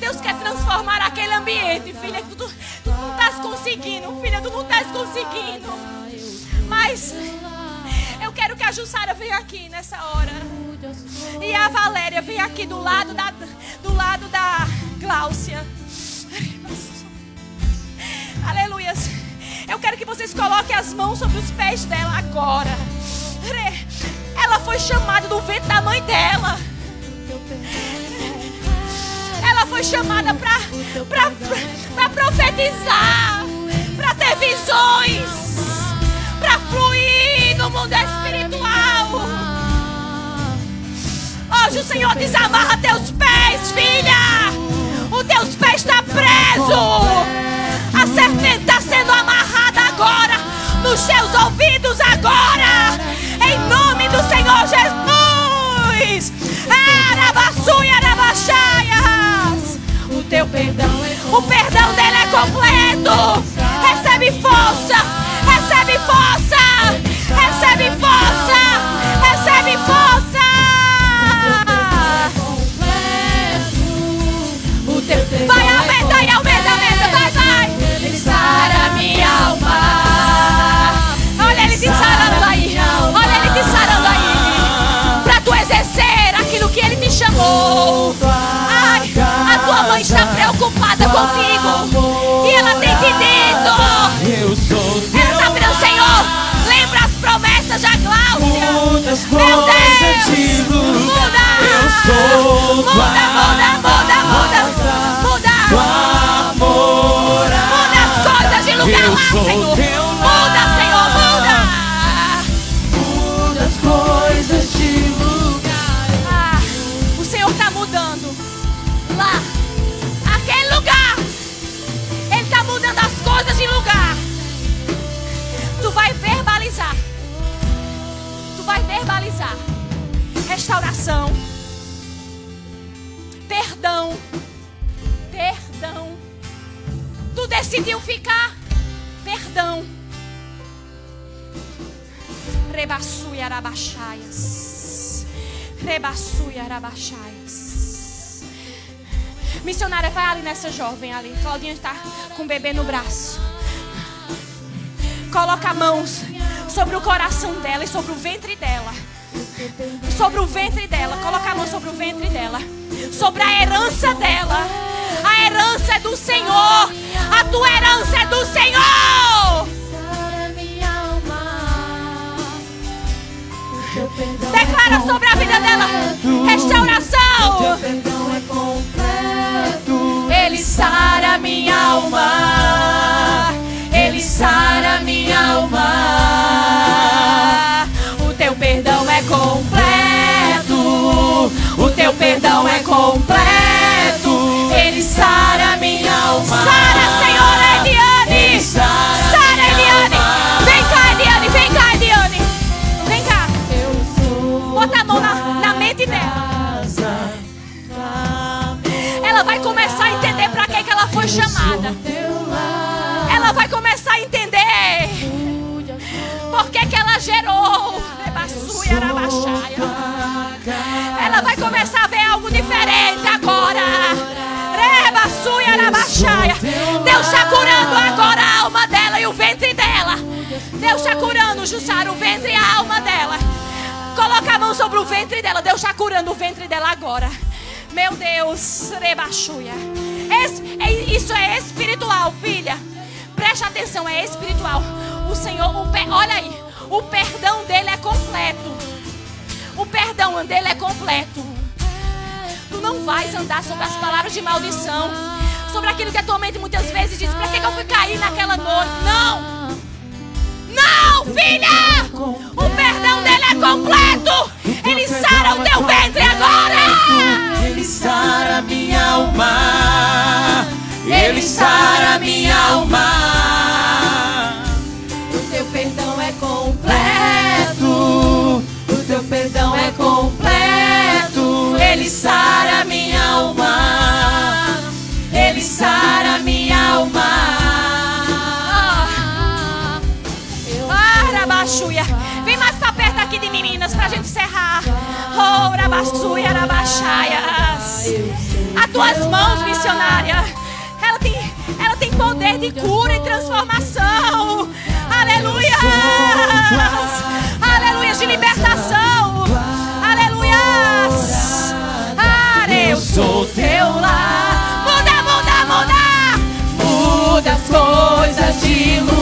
Speaker 1: Deus quer transformar aquele ambiente, filha. Que tu, tu não estás conseguindo, filha. Tu não estás conseguindo. Mas a Jussara venha aqui nessa hora. E a Valéria venha aqui do lado da, do lado da Gláucia. Aleluia. Eu quero que vocês coloquem as mãos sobre os pés dela agora. Ela foi chamada do ventre da mãe dela. Ela foi chamada para profetizar, para ter visões, no mundo espiritual. Hoje o Senhor desamarra teus pés, filha. O teus pés está preso. A serpente está sendo amarrada agora nos seus ouvidos agora. Em nome do Senhor Jesus. O teu perdão, o perdão dele é completo. Recebe força, recebe força, Ai, a tua mãe está preocupada comigo. E ela tem pedido.
Speaker 3: Eu sou tá teu
Speaker 1: Ela está pedindo, Senhor, lembra as promessas de Cláudia. Meu Deus, muda.
Speaker 3: Eu sou
Speaker 1: muda, muda, muda, muda, muda. Muda as coisas de lugar lá, Senhor. Nessa jovem ali. Claudinha está com o bebê no braço. Coloca a mão sobre o coração dela e sobre o ventre dela. Sobre o ventre dela. Coloca a mão sobre o ventre dela. Sobre a herança dela. A herança é do Senhor. A tua herança é do Senhor. Declara sobre a vida dela restauração. Ele sara minha alma. Ele sara minha alma. O teu perdão é completo. O teu perdão é completo. Ele sara minha alma. Sara, Senhor, Deus está curando agora a alma dela e o ventre dela. Deus está curando, Jussara, o ventre e a alma dela. Coloca a mão sobre o ventre dela. Deus está curando o ventre dela agora. Meu Deus, rebaixuia. É- Isso é espiritual, filha. Preste atenção, é espiritual. O Senhor, o olha aí, o perdão dele é completo. O perdão dele é completo. Tu não vais andar sobre as palavras de maldição, sobre aquilo que a tua mente muitas vezes diz: Pra que, que eu fui cair naquela noite? Não! Não, filha! O perdão dele é completo! Ele sara o teu ventre agora!
Speaker 3: Ele sara minha alma. Ele sara minha alma.
Speaker 2: O teu perdão é completo. O teu perdão é completo.
Speaker 3: Ele sara minha alma.
Speaker 1: Aqui de meninas pra gente encerrar. Oh, Arabaxuia, Arabaxaias. As tuas mãos, missionária. Ela tem, ela tem poder de cura e transformação. Aleluia. Aleluia de libertação. Aleluia. Eu sou teu lar. Muda, muda, muda. Muda as coisas de lugar.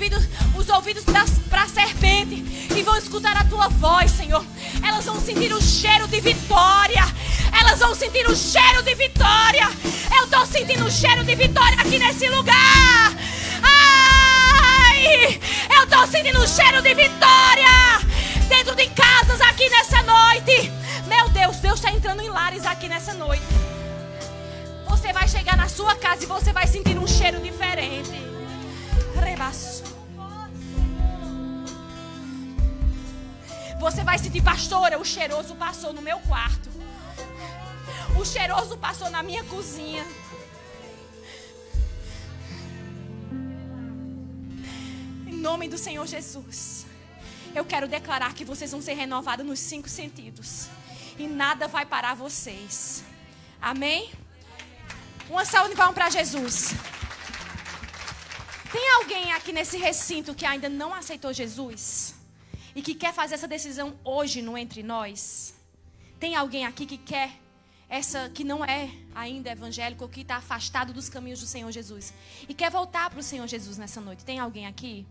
Speaker 1: Ouvidos, os ouvidos para a serpente e vão escutar a tua voz, Senhor. Elas vão sentir o cheiro de vitória. Elas vão sentir o cheiro de vitória. Eu estou sentindo o cheiro de vitória aqui nesse lugar. Ai! Eu tô sentindo o cheiro de vitória dentro de casas aqui nessa noite. Meu Deus, Deus está entrando em lares aqui nessa noite. você vai chegar na sua casa e você vai sentir um cheiro diferente. Rebaço. Você vai sentir, pastora, o cheiroso passou no meu quarto. O cheiroso passou na minha cozinha. Em nome do Senhor Jesus. Eu quero declarar que vocês vão ser renovados nos cinco sentidos. E nada vai parar vocês. Amém? Uma salva de palmas para Jesus. Tem alguém aqui nesse recinto que ainda não aceitou Jesus? E que quer fazer essa decisão hoje no entre nós? Tem alguém aqui que quer essa que não é ainda evangélico que está afastado dos caminhos do Senhor Jesus e quer voltar para o Senhor Jesus nessa noite? Tem alguém aqui?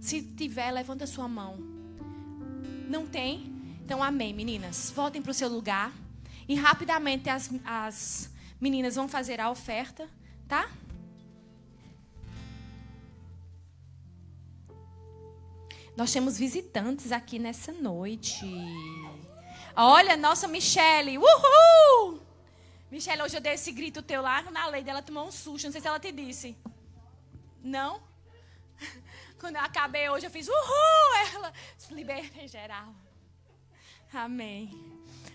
Speaker 1: Se tiver, levanta sua mão. Não tem? Então, amém, meninas. Voltem para o seu lugar. E rapidamente as, as meninas vão fazer a oferta, tá? Nós temos visitantes aqui nessa noite. Olha, nossa Michele. Uhul! Michele, hoje eu dei esse grito teu lá na lei dela tomou um susto. Não sei se ela te disse. Não? <laughs> Quando eu acabei hoje, eu fiz uhul! Ela se liberta em geral. Amém.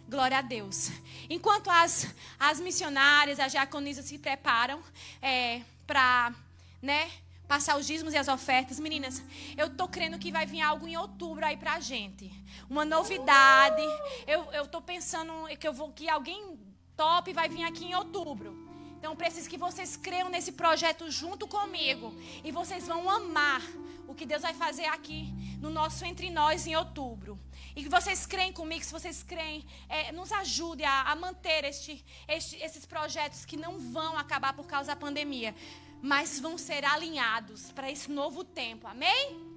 Speaker 1: Glória a Deus. Enquanto as, as missionárias, as diaconisas se preparam é, para, né? Passar os dízimos e as ofertas. Meninas, eu tô crendo que vai vir algo em outubro aí pra gente. Uma novidade. Eu, eu tô pensando que eu vou que alguém top vai vir aqui em outubro. Então preciso que vocês creiam nesse projeto junto comigo e vocês vão amar o que Deus vai fazer aqui no nosso entre nós em outubro. E que vocês creem comigo, se vocês creem, é, nos ajude a, a manter este, este, esses projetos que não vão acabar por causa da pandemia mas vão ser alinhados para esse novo tempo. Amém?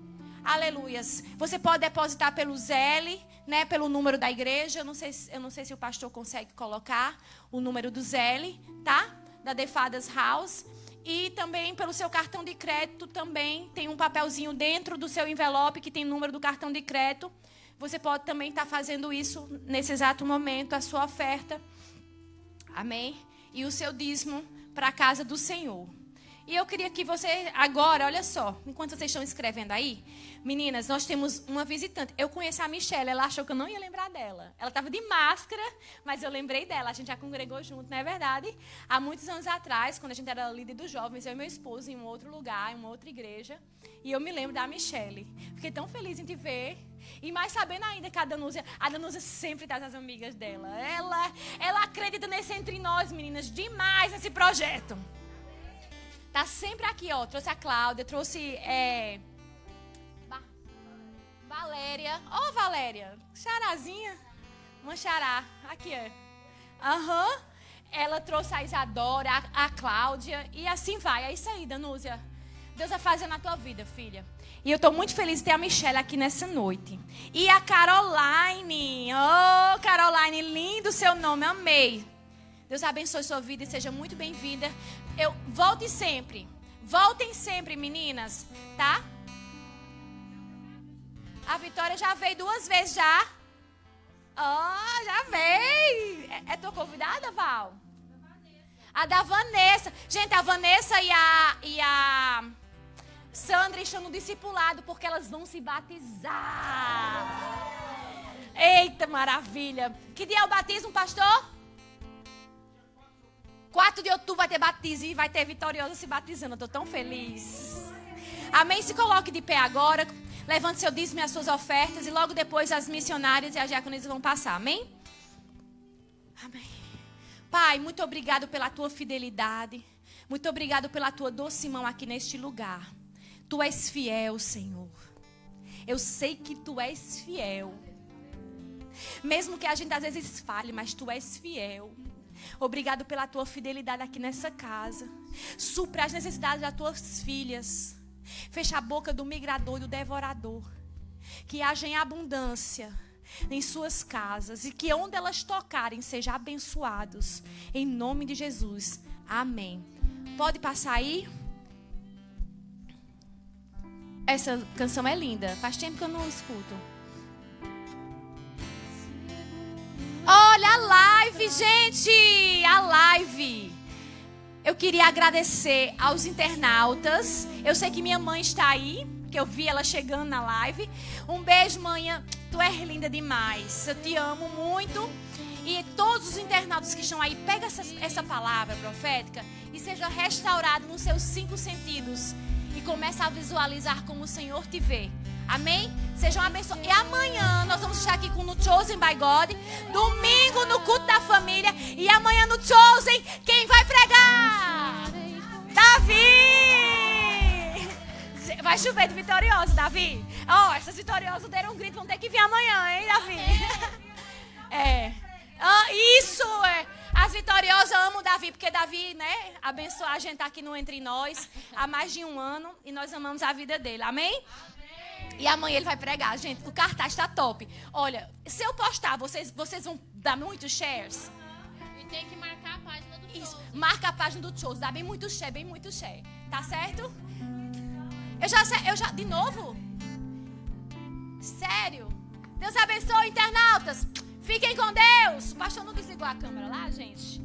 Speaker 1: Aleluias. Você pode depositar pelo Zelle, né, pelo número da igreja. Eu não sei, eu não sei se o pastor consegue colocar o número do Zelle, tá? Da Defadas House. E também pelo seu cartão de crédito também tem um papelzinho dentro do seu envelope que tem o número do cartão de crédito. Você pode também estar tá fazendo isso nesse exato momento, a sua oferta. Amém? E o seu dízimo para a casa do Senhor. E eu queria que você, agora, olha só, enquanto vocês estão escrevendo aí, meninas, nós temos uma visitante. Eu conheço a Michelle, ela achou que eu não ia lembrar dela. Ela estava de máscara, mas eu lembrei dela. A gente já congregou junto, não é verdade? Há muitos anos atrás, quando a gente era líder dos jovens, eu e meu esposo, em um outro lugar, em uma outra igreja. E eu me lembro da Michelle. Fiquei tão feliz em te ver. E mais sabendo ainda que a Danúzia, a Danúzia sempre traz as amigas dela. Ela, ela acredita nesse entre nós, meninas, demais nesse projeto. Tá sempre aqui, ó. Trouxe a Cláudia, trouxe é, Valéria. Ó, oh, Valéria. Charazinha. Uma chará. Aqui, é. Aham. Uhum. Ela trouxe a Isadora, a, a Cláudia. E assim vai. É isso aí, Danúzia. Deus vai fazer na tua vida, filha. E eu estou muito feliz de ter a Michelle aqui nessa noite. E a Caroline. Oh, Caroline, lindo seu nome. Amei. Deus abençoe sua vida e seja muito bem-vinda. Eu volte sempre. Voltem sempre, meninas, tá? A Vitória já veio duas vezes já. Oh, já veio. É, é tua convidada, Val? A da Vanessa. Gente, a Vanessa e a, e a Sandra estão no discipulado porque elas vão se batizar. Eita, maravilha. Que dia é o batismo, pastor? 4 de outubro vai ter batismo e vai ter vitoriosa se batizando. Eu estou tão feliz. Amém? Se coloque de pé agora. Levante seu dízimo e as suas ofertas. E logo depois as missionárias e as diaconisas vão passar. Amém? Amém. Pai, muito obrigado pela tua fidelidade. Muito obrigado pela tua doce mão aqui neste lugar. Tu és fiel, Senhor. Eu sei que tu és fiel. Mesmo que a gente às vezes falhe, mas tu és fiel. Obrigado pela tua fidelidade aqui nessa casa. Supra as necessidades das tuas filhas. Fecha a boca do migrador e do devorador. Que haja em abundância em suas casas e que onde elas tocarem sejam abençoados. Em nome de Jesus. Amém. Pode passar aí? Essa canção é linda. Faz tempo que eu não escuto. Olha a live, gente! A live! eu queria agradecer aos internautas. Eu sei que minha mãe está aí, que eu vi ela chegando na live. Um beijo, manhã. Tu és linda demais. Eu te amo muito. E todos os internautas que estão aí, pega essa, essa palavra profética e seja restaurado nos seus cinco sentidos. E começa a visualizar como o Senhor te vê. Amém? Sejam abençoados. E amanhã nós vamos estar aqui com o Chosen by God. Domingo no culto da família. E amanhã no Chosen, quem vai pregar? Davi! Vai chover de vitorioso, Davi. Ó, oh, essas vitoriosas deram um grito, vão ter que vir amanhã, hein, Davi? É. Ah, isso é. As vitoriosas amam Davi, porque Davi, né, abençoa a gente aqui no Entre Nós há mais de um ano e nós amamos a vida dele. Amém? E amanhã ele vai pregar. Gente, o cartaz está top. Olha, se eu postar, vocês, vocês vão dar muitos shares?
Speaker 4: E tem que marcar a página do
Speaker 1: Isso. Marca a página do show. Dá bem muito share, bem muito share. Tá certo? Eu já, eu já, de novo? Sério? Deus abençoe, internautas. Fiquem com Deus. O pastor não desligou a câmera lá, gente?